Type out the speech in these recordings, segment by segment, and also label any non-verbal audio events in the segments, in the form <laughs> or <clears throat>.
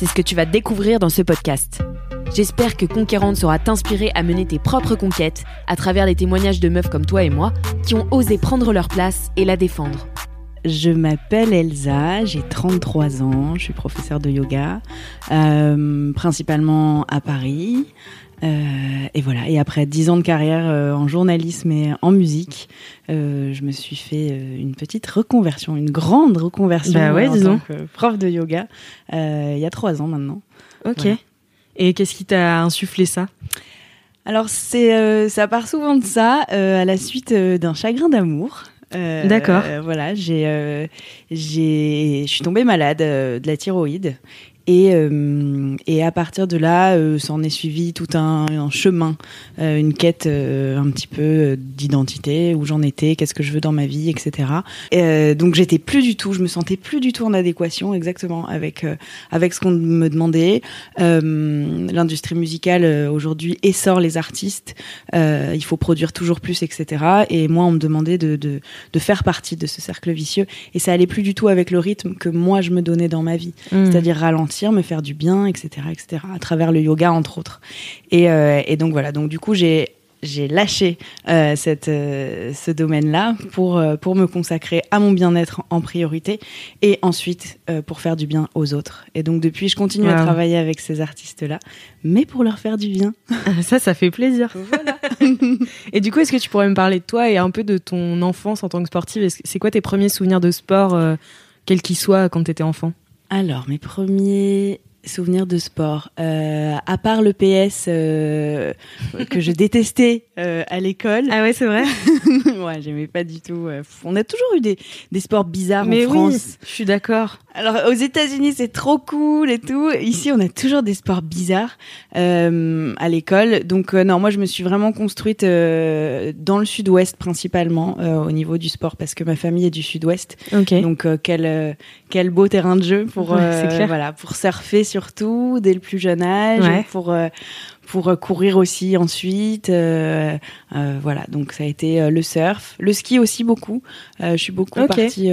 C'est ce que tu vas découvrir dans ce podcast. J'espère que Conquérante saura t'inspirer à mener tes propres conquêtes à travers les témoignages de meufs comme toi et moi qui ont osé prendre leur place et la défendre. Je m'appelle Elsa, j'ai 33 ans, je suis professeure de yoga, euh, principalement à Paris. Euh, et voilà. Et après 10 ans de carrière euh, en journalisme et en musique, je me suis fait une petite reconversion, une grande reconversion Bah ouais, en dis tant donc. que prof de yoga il y a 3 ans maintenant. Ok. Voilà. Et qu'est-ce qui t'a insufflé ça? Alors c'est euh, ça part souvent de ça euh, à la suite euh, d'un chagrin d'amour. Euh, D'accord. euh, voilà, j'ai euh, j'ai je suis tombée malade euh, de la thyroïde et euh, et à partir de là euh, s'en est suivi tout un, un chemin, euh, une quête euh, un petit peu d'identité où j'en étais, qu'est-ce que je veux dans ma vie, etc. Et, donc j'étais plus du tout, je me sentais plus du tout en adéquation exactement avec avec ce qu'on me demandait. L'industrie musicale aujourd'hui essore les artistes. Il faut produire toujours plus, etc. Et moi, on me demandait de, de, de faire partie de ce cercle vicieux. Et ça allait plus du tout avec le rythme que moi, je me donnais dans ma vie. C'est-à-dire ralentir, me faire du bien, etc., etc. À travers le yoga, entre autres. Et, euh, et donc voilà. Donc du coup, j'ai j'ai lâché euh, cette, euh, ce domaine-là pour, euh, pour me consacrer à mon bien-être en priorité et ensuite pour faire du bien aux autres. Et donc depuis, je continue à travailler avec ces artistes-là, mais pour leur faire du bien. Ça, ça fait plaisir. Voilà. <laughs> Et du coup, est-ce que tu pourrais me parler de toi et un peu de ton enfance en tant que sportive? C'est quoi tes premiers souvenirs de sport, quels qu'ils soient, quand tu étais enfant? Alors, mes premiers souvenirs de sport, euh, à part le PS euh, que je <laughs> détestais euh, à l'école. Ah ouais, c'est vrai <laughs> ouais, j'aimais pas du tout. euh, On a toujours eu des, des sports bizarres Mais en oui, France. je suis d'accord. Alors aux États-Unis c'est trop cool et tout. Ici on a toujours des sports bizarres euh, à l'école. Donc euh, non, moi je me suis vraiment construite euh, dans le Sud-Ouest principalement euh, au niveau du sport parce que ma famille est du Sud-Ouest. Ok. Donc euh, quel quel beau terrain de jeu pour Ouais, euh, clair. voilà pour surfer surtout dès le plus jeune âge Ouais. pour euh, pour courir aussi ensuite euh, euh, voilà donc ça a été euh, le surf le ski aussi beaucoup Euh, je suis beaucoup Ok. partie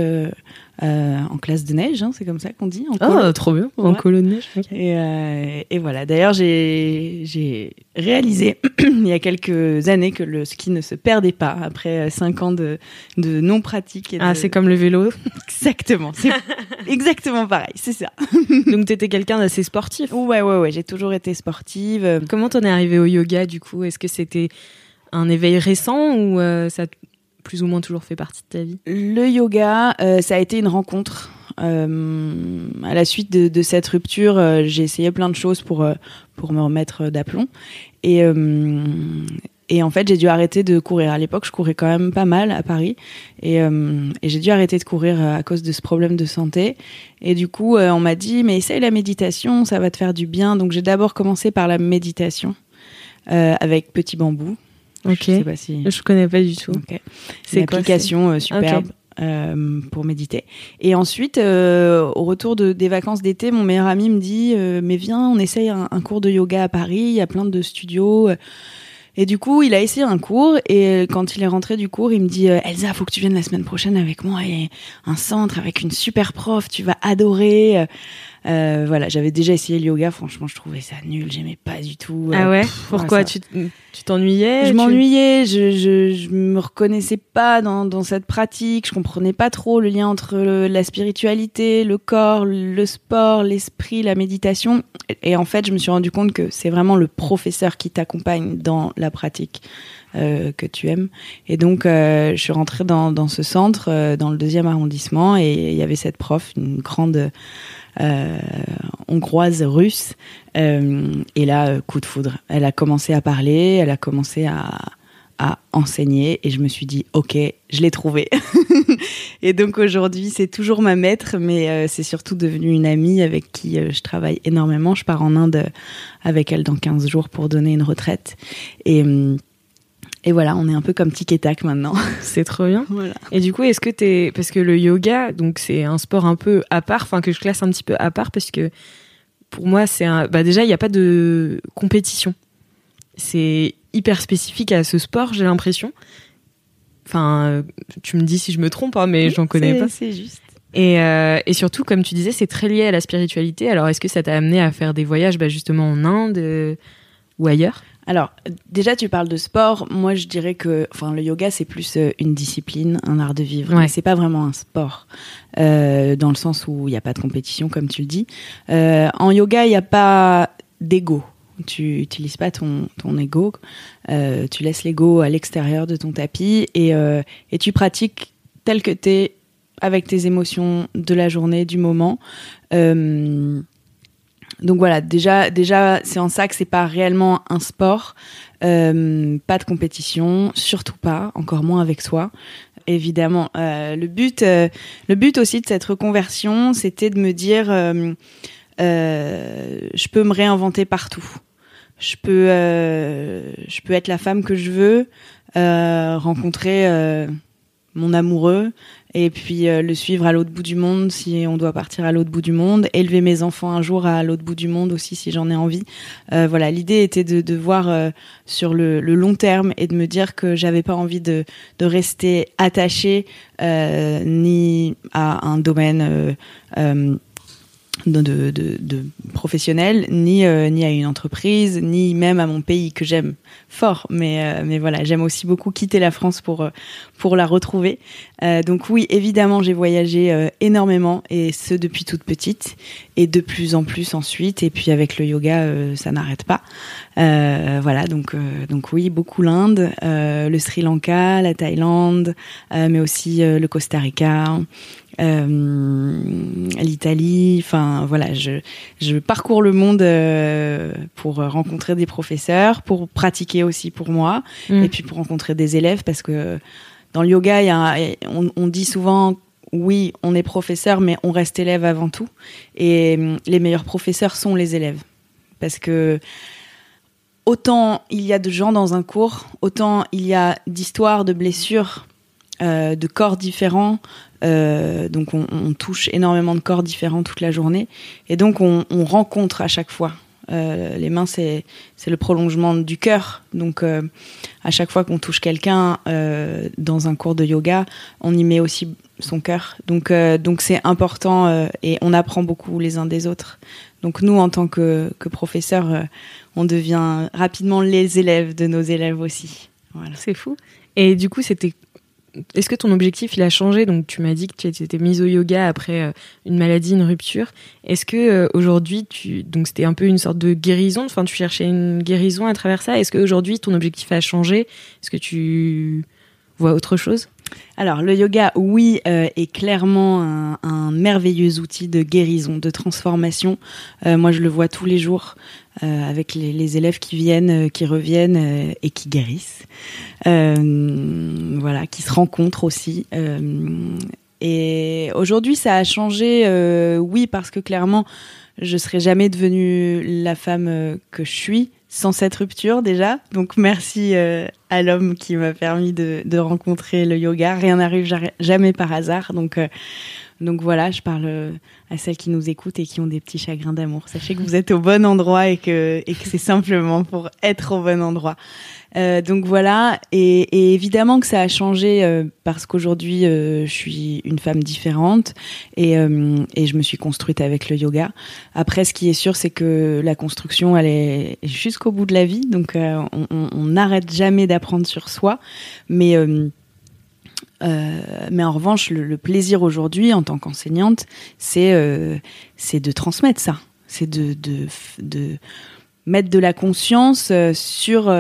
euh, euh, en classe de neige hein, c'est comme ça qu'on dit en Oh, colo. trop bien, en Ouais. colo de neige. Et, euh, et voilà. D'ailleurs, j'ai réalisé <clears throat> il y a quelques années que le ski ne se perdait pas après euh, cinq ans de, de non pratique. et Ah, c'est comme le vélo. <laughs> exactement. C'est <laughs> exactement pareil. C'est ça. <laughs> Donc, t'étais quelqu'un d'assez sportif. Ouais, ouais, ouais. J'ai toujours été sportive. Euh, Comment t'en es arrivé au yoga, du coup? Est-ce que c'était un éveil récent ou euh, ça plus ou moins toujours fait partie de ta vie Le yoga, euh, ça a été une rencontre. Euh, à la suite de, cette rupture, euh, j'ai essayé plein de choses pour pour me remettre d'aplomb. Et et en fait, j'ai dû arrêter de courir. À l'époque, je courais quand même pas mal à Paris, et, j'ai dû arrêter de courir à cause de ce problème de santé. Et du coup, on m'a dit, mais essaye la méditation, ça va te faire du bien. Donc, j'ai d'abord commencé par la méditation avec Petit Bambou. Ok. Je sais pas si. Je connais pas du tout. C'est une quoi, application euh, superbe. Euh, pour méditer. Et ensuite, euh, au retour de, des vacances d'été, mon meilleur ami me dit euh, Mais viens, on essaye un, un cours de yoga à Paris, il y a plein de studios. Et du coup, il a essayé un cours et quand il est rentré du cours, il me dit euh, Elsa, faut que tu viennes la semaine prochaine avec moi. A un centre avec une super prof, tu vas adorer. Euh, voilà, j'avais déjà essayé le yoga. Franchement, je trouvais ça nul. J'aimais pas du tout. Ah Euh, ouais pff, Pourquoi ouais, Tu tu t'ennuyais je Tu- m'ennuyais, je, je, je me reconnaissais pas dans, dans cette pratique, je comprenais pas trop le lien entre le- la spiritualité, le corps, le sport, l'esprit, la méditation. Et, et en fait, je me suis rendu compte que c'est vraiment le professeur qui t'accompagne dans la pratique euh, que tu aimes. Et donc, euh, je suis rentrée dans, dans ce centre, euh, dans le deuxième arrondissement, et il y avait cette prof, une grande hongroise russe. Euh, et là, euh, coup de foudre. Elle a commencé à parler, elle a commencé à, enseigner, et je me suis dit, ok, je l'ai trouvé. <laughs> et donc aujourd'hui, c'est toujours ma maître, mais euh, c'est surtout devenu une amie avec qui euh, je travaille énormément. Je pars en Inde euh, avec elle dans 15 jours pour donner une retraite. Et, hum, et voilà, on est un peu comme tic et tac maintenant. <laughs> C'est trop bien. voilà. Et du coup, est-ce que t'es parce que le yoga, donc c'est un sport un peu à part, enfin que je classe un petit peu à part parce que pour moi, c'est un. Bah déjà, il n'y a pas de compétition. C'est hyper spécifique à ce sport, j'ai l'impression. Enfin, tu me dis si je me trompe, hein, mais j'en connais pas. C'est juste. Et, euh, et surtout, comme tu disais, c'est très lié à la spiritualité. Alors, est-ce que ça t'a amené à faire des voyages, bah, justement en Inde euh, ou ailleurs? Alors, déjà, tu parles de sport. Moi, je dirais que, enfin, le yoga, c'est plus euh, une discipline, un art de vivre. Ouais. C'est pas vraiment un sport, euh, dans le sens où il n'y a pas de compétition, comme tu le dis. Euh, en yoga, il n'y a pas d'ego. Tu utilises pas ton, ton ego. Euh, tu laisses l'ego à l'extérieur de ton tapis et, euh, et tu pratiques tel que t'es avec tes émotions de la journée, du moment. Euh, donc voilà, déjà, déjà, c'est en ça que c'est pas réellement un sport, Euh, pas de compétition, surtout pas, encore moins avec soi. Évidemment, Euh, le but, euh, le but aussi de cette reconversion, c'était de me dire, je peux me réinventer partout. Je peux, je peux être la femme que je veux, rencontrer mon amoureux et puis euh, le suivre à l'autre bout du monde si on doit partir à l'autre bout du monde, élever mes enfants un jour à l'autre bout du monde aussi si j'en ai envie. Euh, voilà, l'idée était de, de voir euh, sur le, le long terme et de me dire que j'avais pas envie de, de rester attachée euh, ni à un domaine euh, euh, de, de, de, ni, euh, ni à une entreprise, ni même à mon pays que j'aime fort. Mais, euh, mais voilà, j'aime aussi beaucoup quitter la France pour, euh, pour la retrouver. Euh, donc oui, évidemment, j'ai voyagé euh, énormément, et ce depuis toute petite, et de plus en plus ensuite. Et puis avec le yoga, euh, ça n'arrête pas. Voilà, donc, donc oui, beaucoup l'Inde, le Sri Lanka, la Thaïlande, mais aussi le Costa Rica. Euh, l'Italie, enfin voilà, je, je parcours le monde euh, pour rencontrer des professeurs, pour pratiquer aussi pour moi, Mm. et puis pour rencontrer des élèves, parce que dans le yoga, il y a, on, on dit souvent oui, on est professeur, mais on reste élève avant tout. Et hum, les meilleurs professeurs sont les élèves. Parce que autant il y a de gens dans un cours, autant il y a d'histoires, de blessures, euh, de corps différents. Euh, donc on, touche énormément de corps différents toute la journée. Et donc on, on rencontre à chaque fois. Euh, les mains, c'est le prolongement du cœur. Donc, euh, à chaque fois qu'on touche quelqu'un dans un cours de yoga, on y met aussi son cœur. Donc, donc c'est important et on apprend beaucoup les uns des autres. Donc, nous, en tant que, que professeurs, on devient rapidement les élèves de nos élèves aussi. Voilà. C'est fou. Et du coup, c'était. Est-ce que ton objectif il a changé? Donc, tu m'as dit que tu étais mise au yoga après euh, une maladie, une rupture. Est-ce que euh, aujourd'hui, tu donc c'était un peu une sorte de guérison? Enfin, tu cherchais une guérison à travers ça? Est-ce qu'aujourd'hui, ton objectif a changé? Est-ce que tu vois autre chose? Alors, le yoga, oui, euh, est clairement un, merveilleux outil de guérison, de transformation. Euh, moi, je le vois tous les jours euh, avec les, élèves qui viennent, qui reviennent et qui guérissent. Voilà, qui se rencontrent aussi. Et aujourd'hui, ça a changé, oui, parce que clairement, je serais jamais devenue la femme que je suis sans cette rupture déjà. Donc merci euh, à l'homme qui m'a permis de, rencontrer le yoga. Rien n'arrive ja- jamais par hasard. Donc euh, Donc voilà, je parle à celles qui nous écoutent et qui ont des petits chagrins d'amour. Sachez que vous êtes au bon endroit et que, et que c'est simplement pour être au bon endroit. Euh, donc voilà, et, et, évidemment que ça a changé euh, parce qu'aujourd'hui euh, je suis une femme différente et, euh, et, je me suis construite avec le yoga. Après, ce qui est sûr, c'est que la construction, elle est jusqu'au bout de la vie, donc euh, on n'arrête jamais d'apprendre sur soi, mais euh, mais en revanche, le, plaisir aujourd'hui, en tant qu'enseignante, c'est euh, de transmettre ça, c'est de, de, de mettre de la conscience sur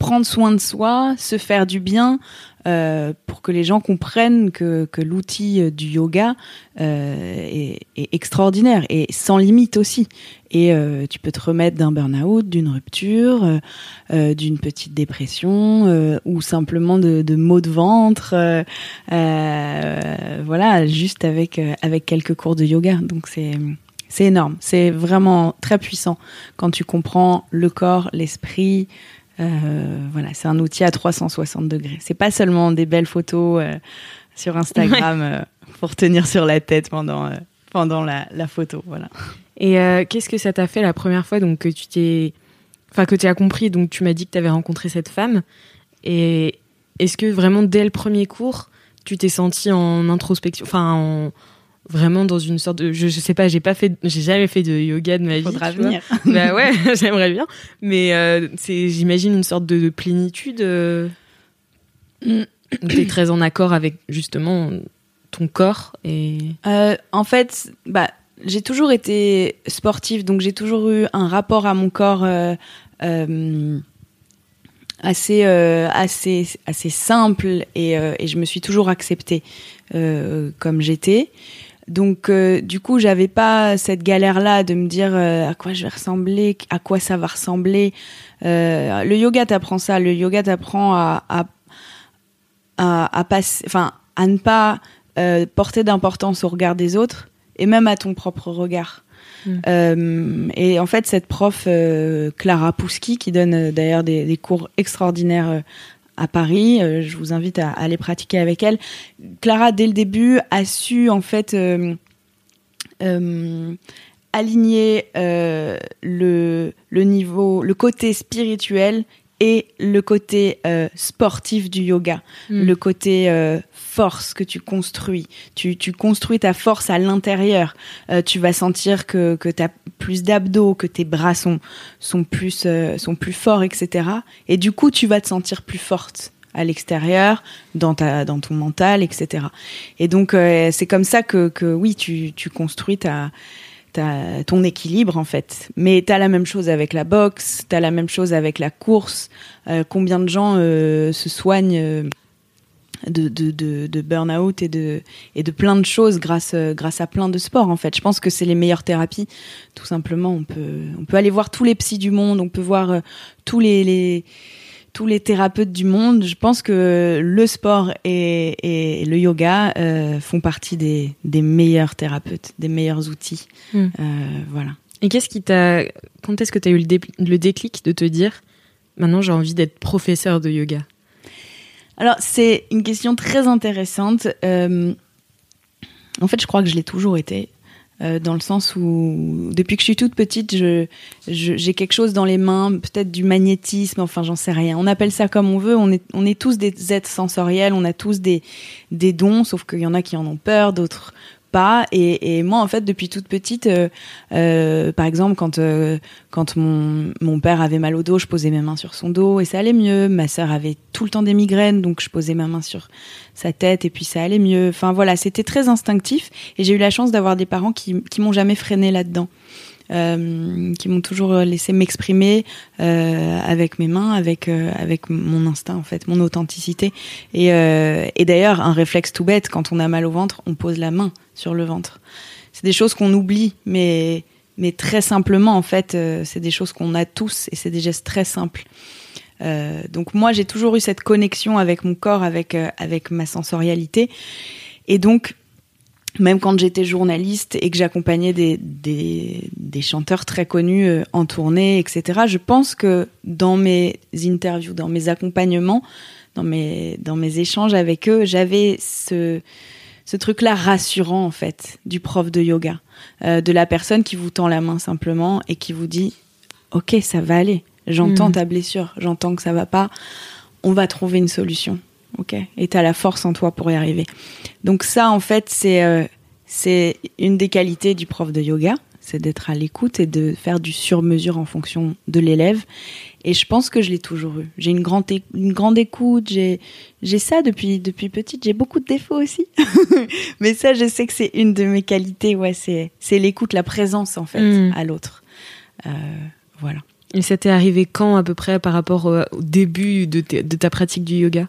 prendre soin de soi, se faire du bien, euh, pour que les gens comprennent que, que l'outil du yoga euh, est, est, extraordinaire et sans limite aussi. Et euh, tu peux te remettre d'un burn-out, d'une rupture, euh, euh, d'une petite dépression ou simplement de, de maux de ventre. voilà, juste avec avec quelques cours de yoga. Donc c'est c'est énorme. C'est vraiment très puissant quand tu comprends le corps, l'esprit, voilà, c'est un outil à 360 degrés. C'est pas seulement des belles photos euh, sur Instagram ouais. euh, pour tenir sur la tête pendant euh, pendant la, la, photo, voilà. Et euh, qu'est-ce que ça t'a fait la première fois donc que tu t'es, enfin que tu as compris donc tu m'as dit que tu avais rencontré cette femme et est-ce que vraiment dès le premier cours tu t'es senti en introspection, enfin en vraiment dans une sorte de je, je sais pas j'ai pas fait j'ai jamais fait de yoga de ma vie faudra venir. <laughs> Bah ouais <laughs> j'aimerais bien. Mais euh, c'est j'imagine une sorte de, de plénitude euh... t'es très en accord avec justement ton corps et euh, en fait bah j'ai toujours été sportive donc j'ai toujours eu un rapport à mon corps euh, assez assez assez simple et, et je me suis toujours acceptée comme j'étais donc euh, du coup, j'avais pas cette galère-là de me dire euh, à quoi je vais ressembler, à quoi ça va ressembler. Euh, le yoga t'apprend ça. Le yoga t'apprend à à, à, à passer, enfin à ne pas porter d'importance au regard des autres et même à ton propre regard. Mmh. et en fait, cette prof Clara Pouski, qui donne d'ailleurs des, des, cours extraordinaires à Paris. Euh, je vous invite à, aller pratiquer avec elle. Clara, dès le début, a su en fait euh, euh, aligner le niveau, le côté spirituel et le côté euh, sportif du yoga, mm. le côté euh, force que tu construis. Tu, tu construis ta force à l'intérieur. Euh, tu vas sentir que, que tu as plus d'abdos, que tes bras sont, sont, plus, euh, sont plus forts, etc. Et du coup, tu vas te sentir plus forte à l'extérieur, dans, ta, dans ton mental, etc. Et donc, euh, c'est comme ça que, que oui, tu, tu construis ta ton équilibre en fait. Mais t'as la même chose avec la boxe, t'as la même chose avec la course. Euh, combien de gens euh, se soignent euh, de, de, de, burn-out et de, et de plein de choses grâce, grâce à plein de sports en fait. Je pense que c'est les meilleures thérapies, tout simplement. On peut, on peut aller voir tous les psys du monde, on peut voir tous les tous les thérapeutes du monde. Je pense que le sport et, et le yoga euh, font partie des, des, meilleurs thérapeutes, des meilleurs outils. Mm. Euh, voilà. Et qu'est-ce qui t'a. Quand est-ce que tu as eu le, dé... le, déclic de te dire maintenant j'ai envie d'être professeur de yoga? Alors, c'est une question très intéressante. Euh, en fait, je crois que je l'ai toujours été. Euh, dans le sens où depuis que je suis toute petite, je, je, j'ai quelque chose dans les mains, peut-être du magnétisme, enfin j'en sais rien. On appelle ça comme on veut. On est, on est tous des êtres sensoriels, on a tous des, des dons, sauf qu'il y en a qui en ont peur, d'autres pas. Et, moi en fait depuis toute petite euh, euh, par exemple quand euh, quand mon, mon père avait mal au dos je posais mes mains sur son dos et ça allait mieux. Ma sœur avait tout le temps des migraines donc je posais ma main sur sa tête et puis ça allait mieux. Enfin voilà c'était très instinctif et j'ai eu la chance d'avoir des parents qui qui m'ont jamais freiné là-dedans euh, qui m'ont toujours laissé m'exprimer euh, avec mes mains, avec euh, avec mon instinct en fait, mon authenticité. Et, euh, et d'ailleurs, un réflexe tout bête, quand on a mal au ventre, on pose la main sur le ventre. C'est des choses qu'on oublie, mais mais très simplement en fait, euh, c'est des choses qu'on a tous et c'est des gestes très simples. Euh, donc moi, j'ai toujours eu cette connexion avec mon corps, avec avec ma sensorialité, et donc même quand j'étais journaliste et que j'accompagnais des, des, des, chanteurs très connus euh, en tournée, etc., je pense que dans mes interviews, dans mes accompagnements, dans mes, dans mes échanges avec eux, j'avais ce, ce truc-là rassurant en fait du prof de yoga, euh, de la personne qui vous tend la main simplement et qui vous dit ok ça va aller, j'entends Mhm. ta blessure, j'entends que ça va pas, on va trouver une solution, ok et t'as la force en toi pour y arriver. Donc ça en fait c'est euh, c'est une des qualités du prof de yoga, c'est d'être à l'écoute et de faire du sur-mesure en fonction de l'élève. Et je pense que je l'ai toujours eu. J'ai une grande, une grande écoute, j'ai, j'ai ça depuis, depuis petite. J'ai beaucoup de défauts aussi. <laughs> Mais ça, je sais que c'est une de mes qualités. Ouais, c'est, c'est l'écoute, la présence, en fait, Mm. à l'autre. Euh, voilà. Et ça t'est arrivé quand à peu près par rapport au, début de, de ta pratique du yoga?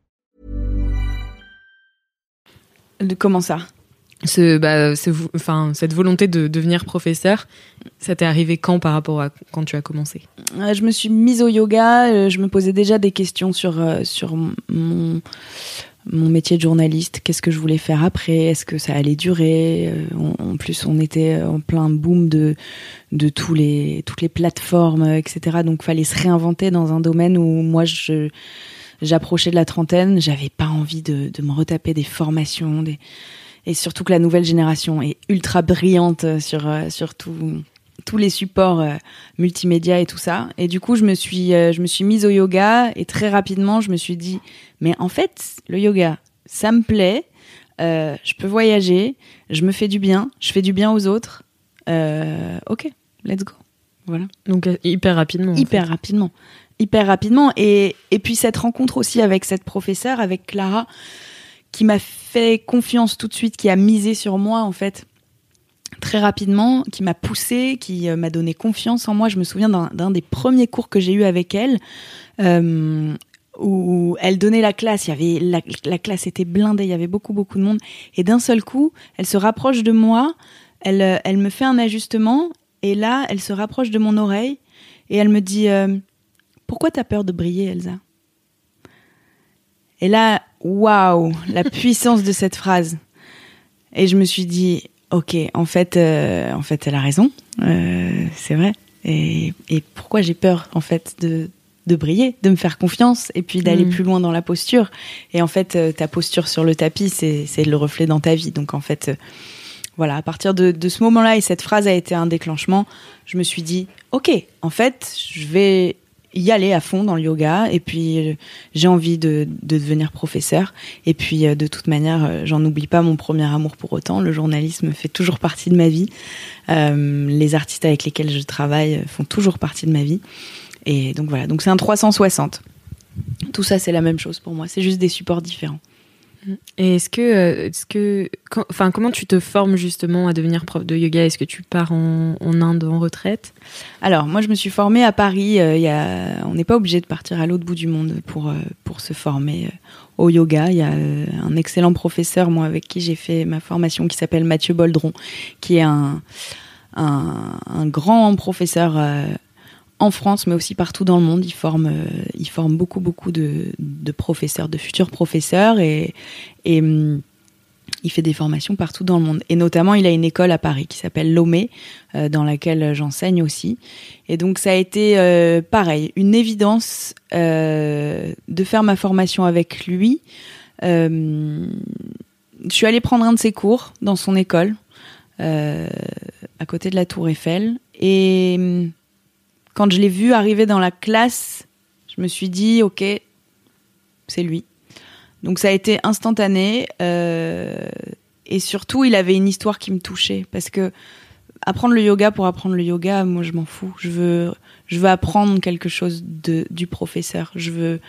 De, comment ça? Ce, bah, ce enfin, Cette volonté de devenir professeur, ça t'est arrivé quand par rapport à quand tu as commencé? Euh, Je me suis mise au yoga. euh, Je me posais déjà des questions sur, euh, sur mon, mon métier de journaliste. Qu'est-ce que je voulais faire après? Est-ce que ça allait durer? On- En plus, on était en plein boom de, de tous les, toutes les plateformes, etc. Donc, fallait se réinventer dans un domaine où moi, je j'approchais de la trentaine. J'avais pas envie de, de me retaper des formations, des... et surtout que la nouvelle génération est ultra brillante sur, euh, sur tout- tous les supports euh, multimédia et tout ça. Et du coup, je me suis, euh, je me suis mise au yoga et très rapidement, je me suis dit, mais en fait, le yoga, ça me plaît. euh, je peux voyager, je me fais du bien, je fais du bien aux autres. Ok, let's go. Voilà Donc hyper rapidement. en hyper fait. rapidement hyper rapidement. Et, et puis cette rencontre aussi avec cette professeure avec Clara qui m'a fait confiance tout de suite qui a misé sur moi en fait très rapidement qui m'a poussé qui euh, m'a donné confiance en moi. Je me souviens d'un des premiers cours que j'ai eu avec elle euh, où elle donnait la classe, il y avait la, la classe était blindée, il y avait beaucoup beaucoup de monde. Et d'un seul coup, elle se rapproche de moi, elle euh, elle me fait un ajustement et là, elle se rapproche de mon oreille et elle me dit Pourquoi t'as peur de briller, Elsa? Et là, waouh, la <laughs> puissance de cette phrase. Et je me suis dit Ok, en fait, euh, en fait, elle a raison. Euh, c'est vrai. Et, et pourquoi j'ai peur, en fait, de, de briller, de me faire confiance et puis d'aller Mm. plus loin dans la posture. Et en fait, euh, ta posture sur le tapis, c'est c'est le reflet dans ta vie. Donc en fait, euh, voilà, à partir de, de ce moment-là, et cette phrase a été un déclenchement, je me suis dit, ok, en fait, je vais y aller à fond dans le yoga, et puis euh, j'ai envie de, de devenir professeur, et puis euh, de toute manière, euh, j'en oublie pas mon premier amour pour autant, le journalisme fait toujours partie de ma vie, les artistes avec lesquels je travaille font toujours partie de ma vie, et donc voilà, donc c'est un 360. Tout ça, c'est la même chose pour moi, c'est juste des supports différents. Et est-ce que, euh, est-ce que, enfin, comment tu te formes justement à devenir prof de yoga? Est-ce que tu pars en, Inde en retraite? Alors, moi, je me suis formée à Paris. euh, y a... On n'est pas obligé de partir à l'autre bout du monde pour, euh, pour se former au yoga. Il y a un excellent professeur, moi, avec qui j'ai fait ma formation, qui s'appelle Mathieu Boldron, qui est un, un, grand professeur en France, mais aussi partout dans le monde. Il forme, euh, il forme beaucoup, beaucoup de, professeurs, de futurs professeurs. Et, hum, il fait des formations partout dans le monde. Et notamment, il a une école à Paris qui s'appelle Lomé, euh, dans laquelle j'enseigne aussi. Et donc, ça a été euh, pareil, une évidence euh, de faire ma formation avec lui. Je suis allée prendre un de ses cours dans son école, à côté de la Tour Eiffel. Et hum, quand je l'ai vu arriver dans la classe, je me suis dit, ok, c'est lui. Donc ça a été instantané euh, et surtout il avait une histoire qui me touchait parce que apprendre le yoga pour apprendre le yoga, moi je m'en fous. Je veux je veux apprendre quelque chose de du professeur. Je veux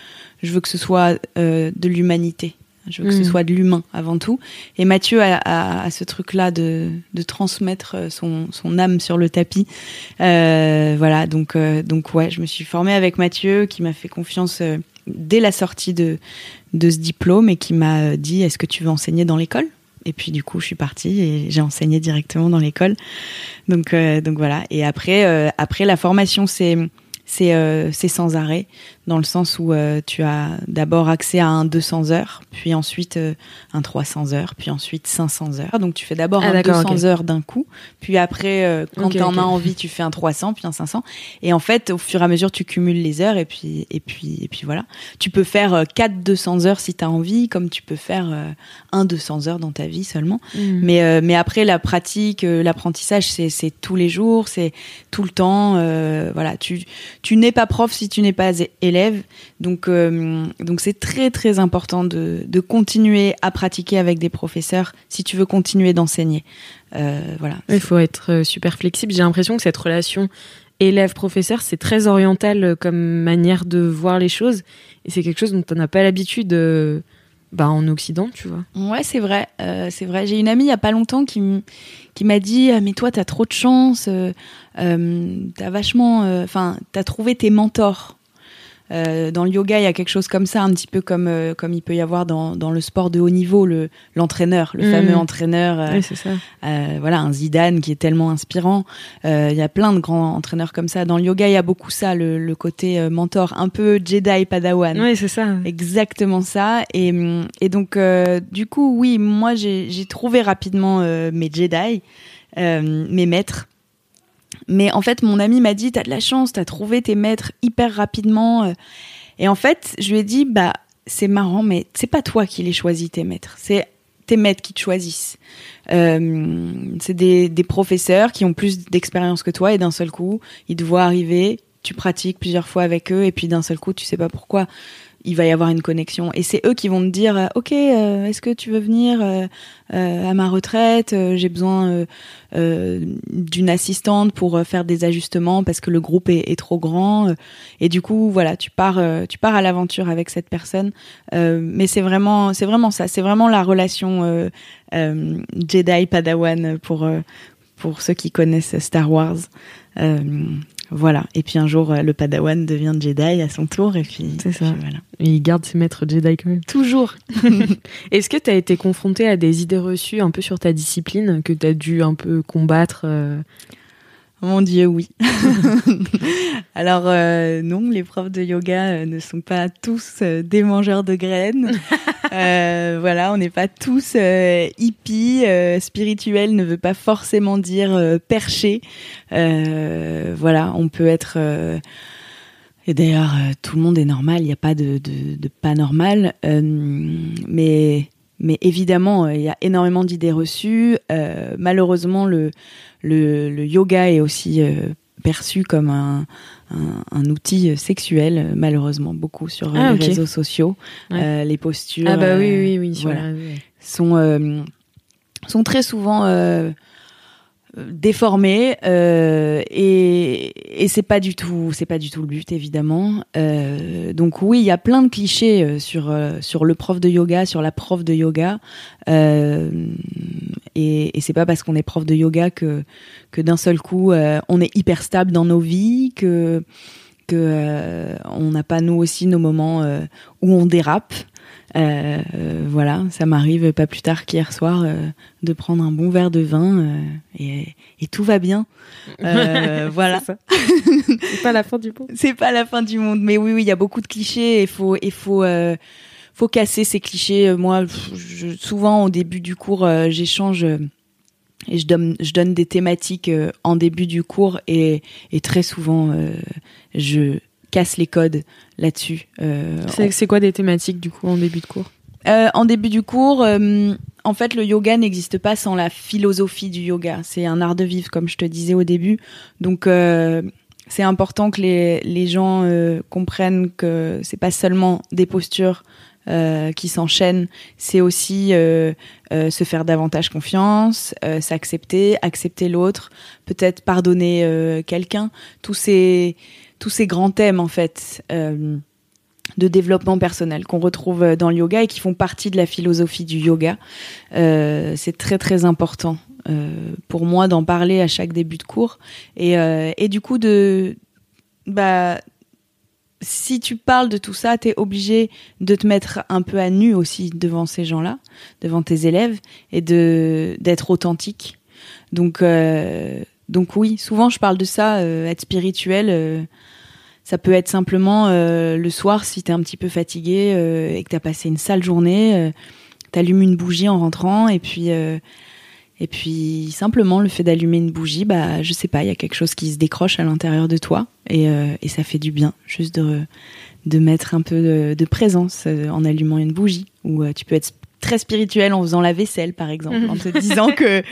je veux que ce soit euh, de l'humanité. Je veux que ce soit de l'humain avant tout. Et Mathieu a, a- a ce truc-là de, de transmettre son, son âme sur le tapis. Euh, voilà, donc, euh, donc ouais, je me suis formée avec Mathieu qui m'a fait confiance euh, dès la sortie de, de ce diplôme et qui m'a dit est-ce que tu veux enseigner dans l'école? Et puis du coup, je suis partie et j'ai enseigné directement dans l'école. Donc, donc voilà. Et après, après la formation, c'est c'est c'est sans arrêt dans le sens où euh, tu as d'abord accès à un 200 heures, puis ensuite euh, un 300 heures, puis ensuite 500 heures. Donc tu fais d'abord ah, un 200 heures d'un coup, puis après, euh, quand tu en as envie, tu fais un 300, puis un 500. Et en fait, au fur et à mesure, tu cumules les heures, et puis, et puis, et puis voilà. Tu peux faire 4 200 heures si tu as envie, comme tu peux faire un 200 heures dans ta vie seulement. Hmm. Mais, mais après, la pratique, l'apprentissage, c'est tous les jours, c'est tout le temps. voilà, tu, tu n'es pas prof si tu n'es pas élève Donc, euh, donc c'est très très important de, de, continuer à pratiquer avec des professeurs si tu veux continuer d'enseigner. Euh, voilà. Il faut être euh, super flexible. J'ai l'impression que cette relation élève-professeur, c'est très oriental comme manière de voir les choses. Et c'est quelque chose dont on n'a pas l'habitude bah, en Occident, tu vois. Ouais, c'est vrai. c'est vrai. J'ai une amie il n'y a pas longtemps qui, qui m'a dit ah, Mais toi, tu as trop de chance. Euh, as vachement. Enfin, tu as trouvé tes mentors. Euh, dans le yoga, il y a quelque chose comme ça, un petit peu comme, euh, comme il peut y avoir dans, dans le sport de haut niveau, le, l'entraîneur, le, fameux mm. entraîneur. Euh, oui, c'est ça. voilà, un Zidane qui est tellement inspirant. Il y a plein de grands entraîneurs comme ça. Dans le yoga, il y a beaucoup ça, le, le côté mentor, un peu Jedi Padawan. Oui, c'est ça. Exactement ça. Et, et donc, du coup, oui, moi, j'ai trouvé rapidement mes Jedi, mes maîtres. Mais en fait, mon ami m'a dit, t'as de la chance, t'as trouvé tes maîtres hyper rapidement. Euh. Et en fait, je lui ai dit, bah, c'est marrant, mais c'est pas toi qui les choisis, tes maîtres. C'est tes maîtres qui te choisissent. Euh, c'est des, des, professeurs qui ont plus d'expérience que toi et d'un seul coup, ils te voient arriver, tu pratiques plusieurs fois avec eux et puis d'un seul coup, tu sais pas pourquoi il va y avoir une connexion. Et c'est eux qui vont me dire, euh, ok, euh, est-ce que tu veux venir euh, à ma retraite J'ai besoin d'une assistante pour faire des ajustements parce que le groupe est, trop grand. Et du coup, voilà, tu pars, tu pars à l'aventure avec cette personne. mais c'est vraiment, c'est vraiment ça. C'est vraiment la relation Jedi Padawan pour pour ceux qui connaissent Star Wars. Voilà. Et puis un jour, euh, le Padawan devient Jedi à son tour. Et puis, c'est ça. il garde ses maîtres Jedi quand même. Toujours. <laughs> <laughs> Est-ce que tu as été confronté à des idées reçues un peu sur ta discipline que tu as dû un peu combattre euh, mon Dieu, oui. <laughs> Alors euh, non, les profs de yoga ne sont pas tous des mangeurs de graines. Voilà, on n'est pas tous hippies. spirituel ne veut pas forcément dire perché. voilà, on peut être et d'ailleurs, tout le monde est normal, il n'y a pas de, pas normal. mais mais évidemment, euh, il y a énormément d'idées reçues. Euh, malheureusement, le, le, yoga est aussi euh, perçu comme un, un, un, outil sexuel, malheureusement, beaucoup sur ah, les réseaux sociaux. les postures ah bah oui, oui, oui, voilà, sont, sont très souvent déformé euh, et, et c'est pas du tout c'est pas du tout le but évidemment. Euh, donc oui il y a plein de clichés euh, sur euh, sur le prof de yoga sur la prof de yoga. Euh, et, et c'est pas parce qu'on est prof de yoga que que d'un seul coup on est hyper stable dans nos vies que que on n'a pas nous aussi nos moments où on dérape. euh, voilà, ça m'arrive pas plus tard qu'hier soir euh, de prendre un bon verre de vin euh, et, et, tout va bien. <laughs> voilà. <laughs> C'est pas la fin du monde. C'est pas la fin du monde, mais oui, oui, il y a beaucoup de clichés. Il faut, il faut, faut casser ces clichés. Moi, je, souvent au début du cours, j'échange et je donne, je donne des thématiques en début du cours et, et très souvent je casse les codes là-dessus. Euh, c'est quoi des thématiques du coup en début de cours? Euh, En début du cours, euh, en fait, le yoga n'existe pas sans la philosophie du yoga. C'est un art de vivre, comme je te disais au début. Donc c'est important que les, les gens comprennent que c'est pas seulement des postures qui s'enchaînent, c'est aussi se faire davantage confiance, s'accepter, accepter l'autre, peut-être pardonner quelqu'un. Tous ces tous ces grands thèmes en fait euh, de développement personnel qu'on retrouve dans le yoga et qui font partie de la philosophie du yoga. Euh, c'est très très important euh, pour moi d'en parler à chaque début de cours et, et du coup de bah si tu parles de tout ça, tu es obligé de te mettre un peu à nu aussi devant ces gens-là, devant tes élèves, et de d'être authentique. Donc, euh, donc oui, souvent je parle de ça, euh, être spirituel. euh, ça peut être simplement euh, le soir si t'es un petit peu fatigué euh, et que t'as passé une sale journée, euh, t'allumes une bougie en rentrant et puis euh, et puis simplement le fait d'allumer une bougie, bah je sais pas, il y a quelque chose qui se décroche à l'intérieur de toi et, euh, et ça fait du bien juste de de mettre un peu de, de présence euh, en allumant une bougie. Ou euh, tu peux être très spirituel en faisant la vaisselle par exemple en te <laughs> disant que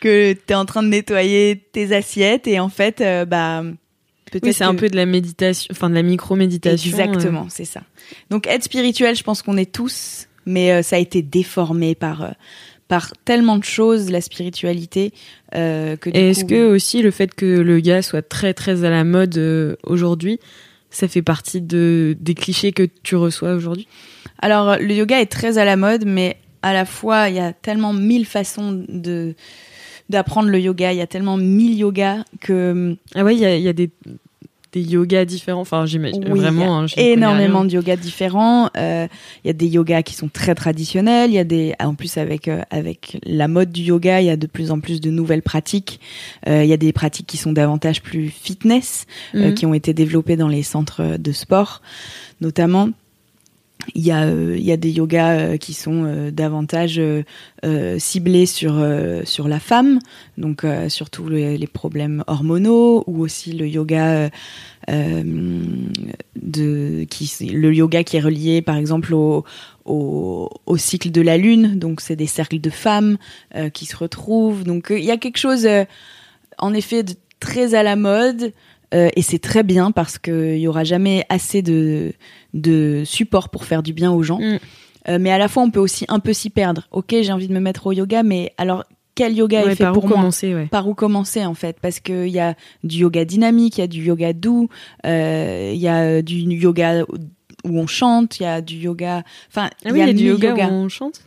que t'es en train de nettoyer tes assiettes et en fait euh, bah peut-être Oui, c'est un peu de la méditation, enfin de la micro-méditation. Exactement, c'est ça. Donc être spirituel, je pense qu'on est tous, mais euh, ça a été déformé par euh, par tellement de choses la spiritualité euh, que du Et est-ce que aussi le fait que le yoga soit très très à la mode euh, aujourd'hui, ça fait partie de des clichés que tu reçois aujourd'hui? Alors le yoga est très à la mode, mais à la fois il y a tellement mille façons de d'apprendre le yoga, il y a tellement mille yogas que Ah ouais, il y a, il y a des des yogas différents. Enfin, j'imagine Oui, vraiment. hein, énormément de yogas différents. Euh, Il y a des yogas qui sont très traditionnels. Il y a des, en plus avec euh, avec la mode du yoga, il y a de plus en plus de nouvelles pratiques. Euh, Il y a des pratiques qui sont davantage plus fitness, euh, Mhm. qui ont été développées dans les centres de sport, notamment. Il y a euh, il y a des yogas euh, qui sont euh, davantage ciblés sur sur la femme, donc surtout les, problèmes hormonaux ou aussi le yoga de qui le yoga qui est relié par exemple au au, au cycle de la lune, donc c'est des cercles de femmes qui se retrouvent. Donc il y a quelque chose en effet de très à la mode. Euh, et c'est très bien parce qu'il y aura jamais assez de, de support pour faire du bien aux gens. Mm. Euh, mais à la fois, on peut aussi un peu s'y perdre. Ok, j'ai envie de me mettre au yoga, mais alors quel yoga Ouais, est fait par pour où moi commencer, ouais. par où commencer en fait? Parce qu'il y a du yoga dynamique, il y a du yoga doux, euh, il y a du yoga où on chante, il y a du yoga, enfin Ah oui, il y a du yoga où on chante?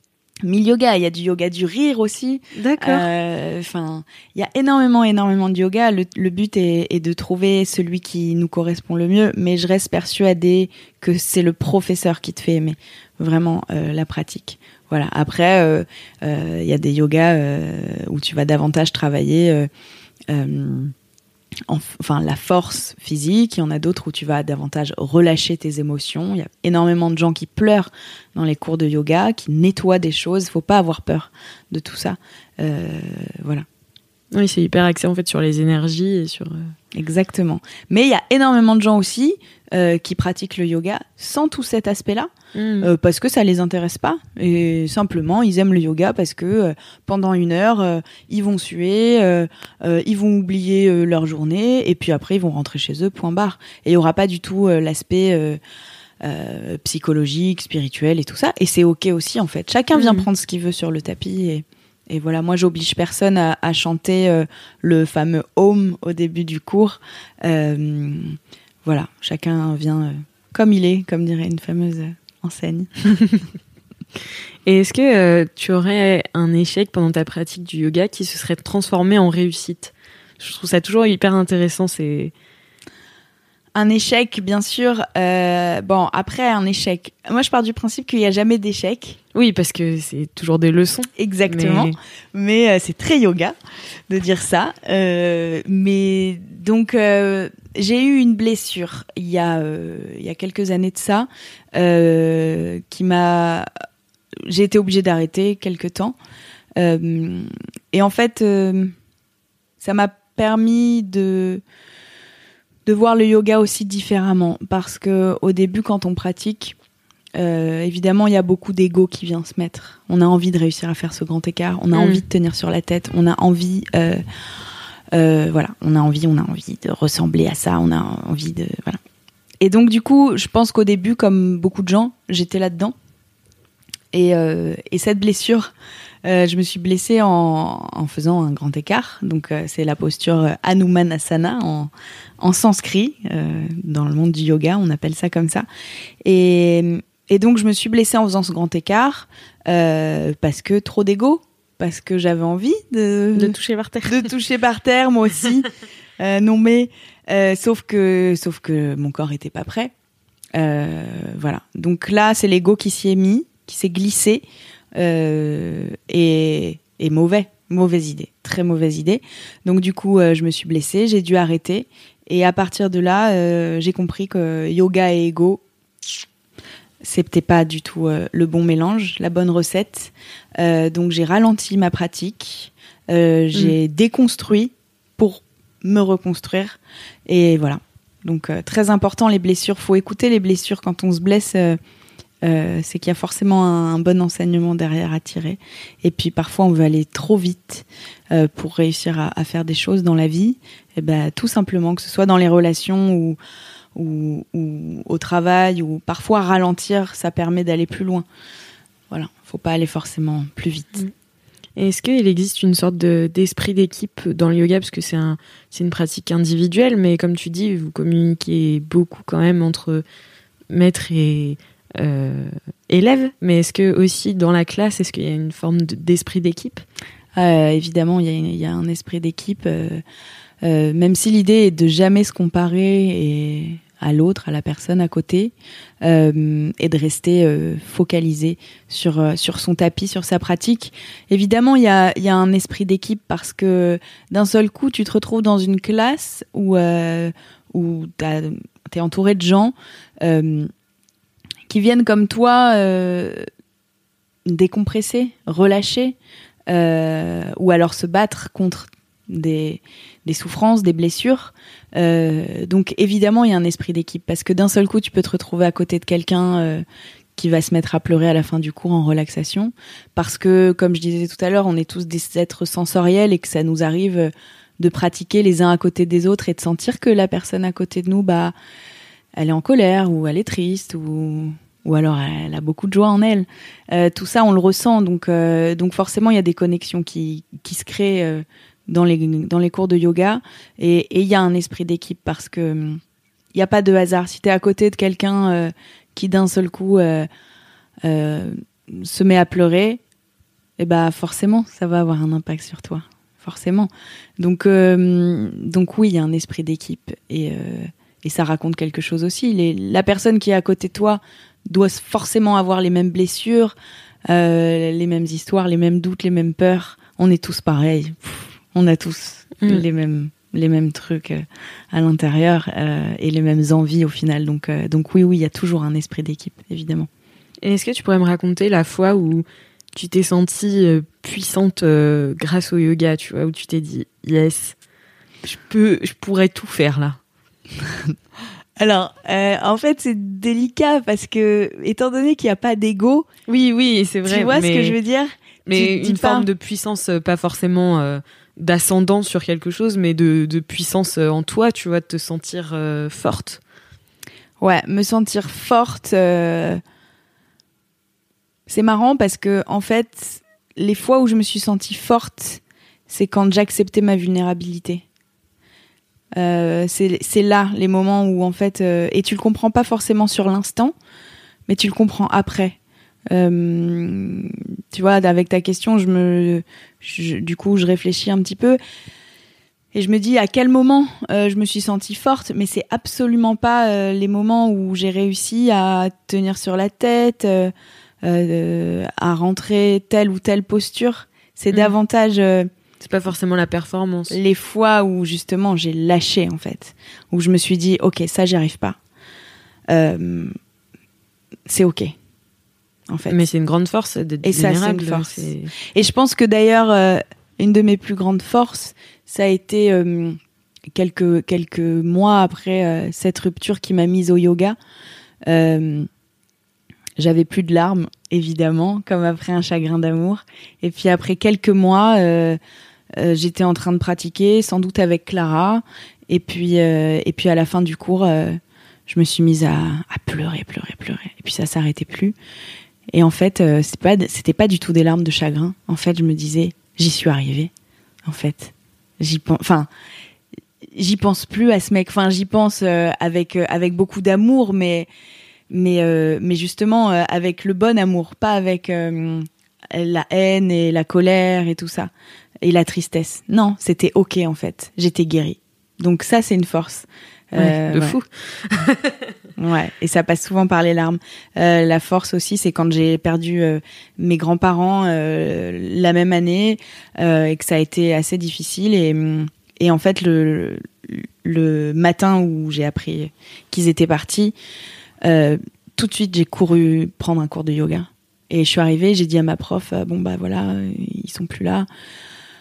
Mille yogas, il y a du yoga du rire aussi. D'accord. Euh, Enfin, il y a énormément, énormément de yoga. Le, le but est, est de trouver celui qui nous correspond le mieux, mais je reste persuadée que c'est le professeur qui te fait aimer vraiment euh, la pratique. Voilà. Après, euh, euh, il y a des yogas euh, où tu vas davantage travailler. euh, euh, enfin la force physique, il y en a d'autres où tu vas davantage relâcher tes émotions. Il y a énormément de gens qui pleurent dans les cours de yoga, qui nettoient des choses. Il faut pas avoir peur de tout ça. Euh, voilà, Oui, c'est hyper axé en fait sur les énergies et sur. euh, exactement. Mais il y a énormément de gens aussi euh, qui pratiquent le yoga sans tout cet aspect-là, Mm. euh, parce que ça les intéresse pas et simplement ils aiment le yoga parce que euh, pendant une heure ils vont suer, ils vont oublier leur journée et puis après ils vont rentrer chez eux. Point barre. Et il y aura pas du tout l'aspect psychologique, spirituel et tout ça. Et c'est ok aussi en fait. Chacun vient Mhm. prendre ce qu'il veut sur le tapis et et voilà, moi j'oblige personne à, chanter euh, le fameux home au début du cours. Euh, voilà, chacun vient euh, comme il est, comme dirait une fameuse enseigne. <laughs> Et est-ce que tu aurais un échec pendant ta pratique du yoga qui se serait transformé en réussite? Je trouve ça toujours hyper intéressant. C'est Un échec, bien sûr. euh, bon, après un échec. Moi, je pars du principe qu'il n'y a jamais d'échec. oui parce que c'est toujours des leçons. Exactement. Mais- mais euh, c'est très yoga de dire ça. Euh, mais donc j'ai eu une blessure il y a il y a quelques années de ça qui m'a j'ai été obligée d'arrêter quelque temps et en fait ça m'a permis de de voir le yoga aussi différemment parce que au début quand on pratique euh, évidemment, il y a beaucoup d'ego qui vient se mettre. On a envie de réussir à faire ce grand écart. On a Mm. envie de tenir sur la tête. On a envie, euh, euh, voilà, on a envie, on a envie de ressembler à ça. On a envie de, voilà. Et donc du coup, je pense qu'au début, comme beaucoup de gens, j'étais là-dedans. Et, et cette blessure, je me suis blessée en, en faisant un grand écart. Donc euh, c'est la posture euh, Hanumanasana en, en sanskrit. Euh, dans le monde du yoga, on appelle ça comme ça. Et, et donc je me suis blessée en faisant ce grand écart euh, parce que trop d'ego, parce que j'avais envie de, De toucher par terre. de toucher par terre, moi aussi. <laughs> Euh, non mais, euh, sauf que, sauf que mon corps était pas prêt. voilà. Donc là, c'est l'ego qui s'y est mis, qui s'est glissé et, et mauvais, mauvaise idée, très mauvaise idée. Donc du coup, je me suis blessée, j'ai dû arrêter et à partir de là, j'ai compris que yoga et ego, c'était pas du tout euh, le bon mélange, la bonne recette. Euh, donc j'ai ralenti ma pratique, euh, mm. j'ai déconstruit pour me reconstruire et voilà. Donc très important les blessures, faut écouter les blessures quand on se blesse. C'est qu'il y a forcément un, bon enseignement derrière à tirer. Et puis parfois on veut aller trop vite pour réussir à, faire des choses dans la vie. Et ben tout simplement que ce soit dans les relations ou au travail, ou parfois ralentir, ça permet d'aller plus loin. Voilà, faut pas aller forcément plus vite. Mm. Est-ce qu'il existe une sorte d'esprit d'équipe dans le yoga? Parce que c'est un, une pratique individuelle, mais comme tu dis, vous communiquez beaucoup quand même entre maître et euh, élève. Mais est-ce que aussi dans la classe, est-ce qu'il y a une forme d'esprit d'équipe? Euh, Évidemment, il y, a, un esprit d'équipe. Euh, même si l'idée est de jamais se comparer à l'autre, à la personne à côté, et de rester focalisé sur son tapis, sur sa pratique. Évidemment, il y a un esprit d'équipe parce que d'un seul coup, tu te retrouves dans une classe où où t'es entouré de gens viennent comme toi décompresser, relâcher, ou alors se battre contre des, souffrances, des blessures. Euh, donc évidemment, il y a un esprit d'équipe parce que d'un seul coup, tu peux te retrouver à côté de quelqu'un euh, qui va se mettre à pleurer à la fin du cours en relaxation parce que, comme je disais tout à l'heure, on est tous des êtres sensoriels et que ça nous arrive de pratiquer les uns à côté des autres et de sentir que la personne à côté de nous, bah, elle est en colère ou elle est triste ou ou alors elle a beaucoup de joie en elle. Euh, tout ça, on le ressent, donc donc forcément, il y a des connexions qui qui se créent dans les, dans les cours de yoga. Et il y a un esprit d'équipe parce que il n'y a pas de hasard. Si tu es à côté de quelqu'un euh, qui d'un seul coup euh, euh, se met à pleurer, et eh ben forcément, ça va avoir un impact sur toi. Forcément. Donc, donc oui, il y a un esprit d'équipe. Et, et ça raconte quelque chose aussi. La personne qui est à côté de toi doit forcément avoir les mêmes blessures, les mêmes histoires, les mêmes doutes, les mêmes peurs. On est tous pareils on a tous mm. les mêmes les mêmes trucs euh, à l'intérieur euh, et les mêmes envies au final. Donc, euh, donc oui, oui, il y a toujours un esprit d'équipe, évidemment. Et est-ce que tu pourrais me raconter la fois où tu t'es sentie puissante grâce au yoga, tu vois, où tu t'es dit, yes, je peux, je pourrais tout faire là? <laughs> Alors, en fait, c'est délicat parce que, étant donné qu'il n'y a pas d'ego. Oui, oui, c'est vrai. Tu vois ce que je veux dire? Mais une forme de puissance, pas forcément d'ascendant sur quelque chose, mais de, puissance euh, en toi, tu vois, de te sentir euh, forte. Ouais, me sentir forte. Euh, c'est marrant parce que, en fait, les fois où je me suis sentie forte, c'est quand j'acceptais ma vulnérabilité. C'est là les moments où, en fait, et tu le comprends pas forcément sur l'instant, mais tu le comprends après. Euh, tu vois, avec ta question, je me, du coup, je réfléchis un petit peu et je me dis à quel moment euh, je me suis sentie forte, mais c'est absolument pas euh, les moments où j'ai réussi à tenir sur la tête, à rentrer telle ou telle posture. C'est mmh. davantage. C'est pas forcément la performance. Les fois où justement j'ai lâché en fait, où je me suis dit ok ça j'y arrive pas. c'est ok fait. Mais c'est une grande force d'être Et ça, une force. Et je pense que d'ailleurs, euh, une de mes plus grandes forces, ça a été euh, quelques quelques mois après euh, cette rupture qui m'a mise au yoga. J'avais plus de larmes, évidemment, comme après un chagrin d'amour. Et puis après quelques mois, j'étais en train de pratiquer, sans doute avec Clara. Et puis et puis à la fin du cours je me suis mise à, pleurer, pleurer, pleurer. Et puis ça s'arrêtait plus. Et en fait, euh, c'était pas du tout des larmes de chagrin. En fait, je me disais, j'y suis arrivée. En fait, j'y pense, enfin, j'y pense plus à ce mec. Enfin, j'y pense euh, avec euh, avec beaucoup d'amour, mais mais mais justement avec le bon amour, pas avec la haine et la colère et tout ça et la tristesse. Non, c'était ok en fait. J'étais guérie. Donc ça, c'est une force. Ouais, de fou. <laughs> ouais, et ça passe souvent par les larmes. la force aussi, c'est quand j'ai perdu mes grands-parents la même année et que ça a été assez difficile. Et, et en fait, le, le matin où j'ai appris qu'ils étaient partis, tout de suite, j'ai couru prendre un cours de yoga. Et je suis arrivée, j'ai dit à ma prof, euh, bon bah voilà, ils sont plus là,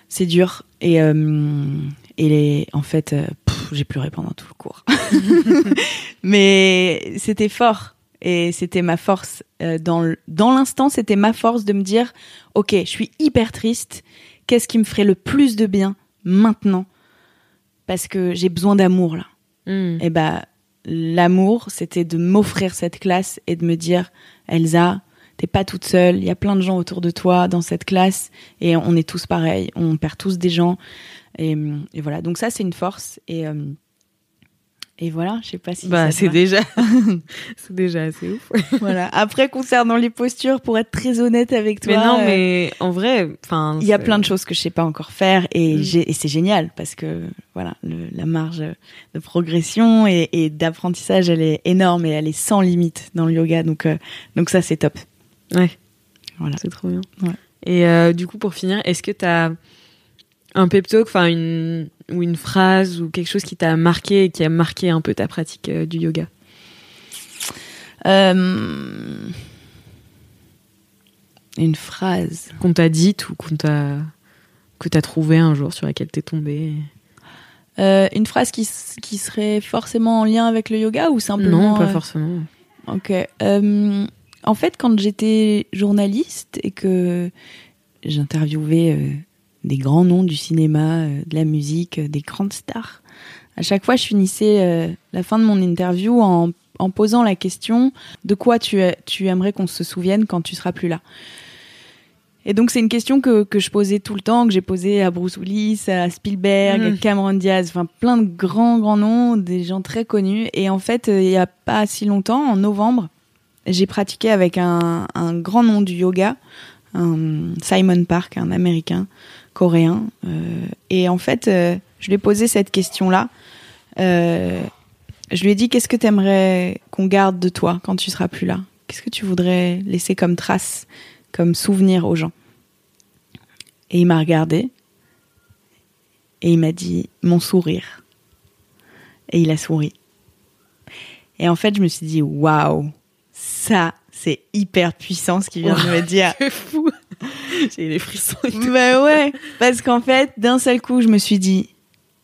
c'est dur. Et, euh, et les, en fait, euh, j'ai pleuré pendant tout le cours. <laughs> Mais c'était fort et c'était ma force. dans dans l'instant, c'était ma force de me dire, ok, je suis hyper triste. Qu'est-ce qui me ferait le plus de bien maintenant? Parce que j'ai besoin d'amour là. Hmm. Et bah l'amour, c'était de m'offrir cette classe et de me dire, Elsa, t'es pas toute seule, il y a plein de gens autour de toi dans cette classe et on est tous pareils, on perd tous des gens. Et, voilà, donc ça c'est une force et, euh, et voilà, je sais pas si. Bah, c'est déjà, <laughs> c'est déjà assez ouf. <laughs> voilà. Après, concernant les postures, pour être très honnête avec toi. Mais non, euh, mais en vrai, enfin. Il y a plein de choses que je sais pas encore faire et, mm. et c'est génial parce que voilà, la marge de progression et, et d'apprentissage, elle est énorme et elle est sans limite dans le yoga. Donc, euh, donc ça, c'est top. Ouais. Voilà. C'est trop bien. Ouais. Et euh, du coup, pour finir, est-ce que tu as un pep talk, enfin une ou une phrase ou quelque chose qui t'a marqué et qui a marqué un peu ta pratique euh, du yoga? Euh, Une phrase qu'on t'a dite ou qu'on t'a que t'as trouvé un jour sur laquelle t'es tombé euh, Une phrase qui, qui serait forcément en lien avec le yoga ou simplement Non, pas forcément. Ok. En fait, quand j'étais journaliste et que j'interviewais des grands noms du cinéma, euh, de la musique, euh, des grandes stars. À chaque fois, je finissais euh, la fin de mon interview en, posant la question de quoi tu, tu aimerais qu'on se souvienne quand tu seras plus là? Et donc c'est une question que, que, je posais tout le temps, que j'ai posée à Bruce Willis, à Spielberg, à mm. Cameron Diaz, enfin plein de grands grands noms, des gens très connus. Et en fait, il y a pas si longtemps, en novembre, j'ai pratiqué avec un, un, grand nom du yoga, Simon Park, un Américain, coréen. Euh, et en fait, euh, je lui ai posé cette question-là. Euh, je lui ai dit qu'est-ce que tu aimerais qu'on garde de toi quand tu seras plus là? Qu'est-ce que tu voudrais laisser comme trace, comme souvenir aux gens? Et il m'a regardé et il m'a dit mon sourire. Et il a souri. Et en fait, je me suis dit waouh, ça c'est hyper puissant ce qu'il vient de me dire. C'est fou. <laughs> J'ai les frissons. Et Bah ouais, parce qu'en fait, d'un seul coup, je me suis dit,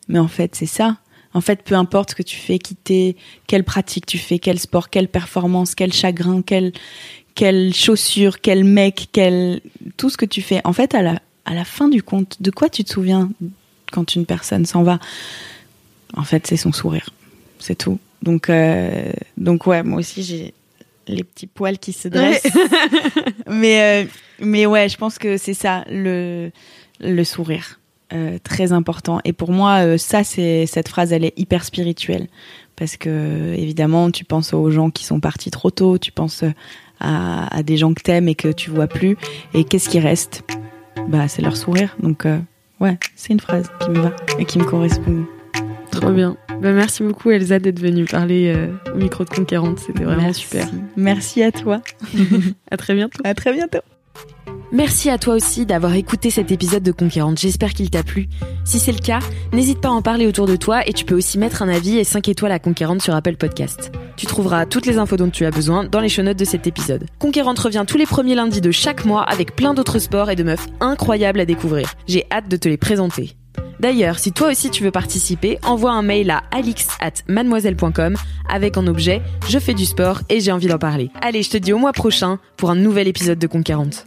mais en fait, c'est ça. En fait, peu importe ce que tu fais, quitter, quelle pratique tu fais, quel sport, quelle performance, quel chagrin, quelle, quelle chaussure, quel mec, quel, tout ce que tu fais. En fait, à la, à la fin du compte, de quoi tu te souviens quand une personne s'en va? En fait, c'est son sourire. C'est tout. Donc, euh, donc ouais, moi aussi, j'ai, les petits poils qui se dressent. <laughs> mais, euh, mais ouais, je pense que c'est ça, le, le sourire. Euh, très important. Et pour moi, euh, ça, c'est cette phrase, elle est hyper spirituelle parce que évidemment, tu penses aux gens qui sont partis trop tôt, tu penses à, à des gens que t'aimes et que tu vois plus. Et qu'est-ce qui reste? Bah, c'est leur sourire. Donc, ouais, c'est une phrase qui me va et qui me correspond. Trop bien. Bah, merci beaucoup Elsa d'être venue parler euh, au micro de Conquérante. C'était vraiment super. Merci à toi. <laughs> à très bientôt. À très bientôt. Merci à toi aussi d'avoir écouté cet épisode de Conquérante. J'espère qu'il t'a plu. Si c'est le cas, n'hésite pas à en parler autour de toi et tu peux aussi mettre un avis et 5 étoiles à Conquérante sur Apple Podcast. Tu trouveras toutes les infos dont tu as besoin dans les show notes de cet épisode. Conquérante revient tous les premiers lundis de chaque mois avec plein d'autres sports et de meufs incroyables à découvrir. J'ai hâte de te les présenter. D'ailleurs, si toi aussi tu veux participer, envoie un mail à alix at mademoiselle.com avec en objet Je fais du sport et j'ai envie d'en parler. Allez, je te dis au mois prochain pour un nouvel épisode de Conquérante.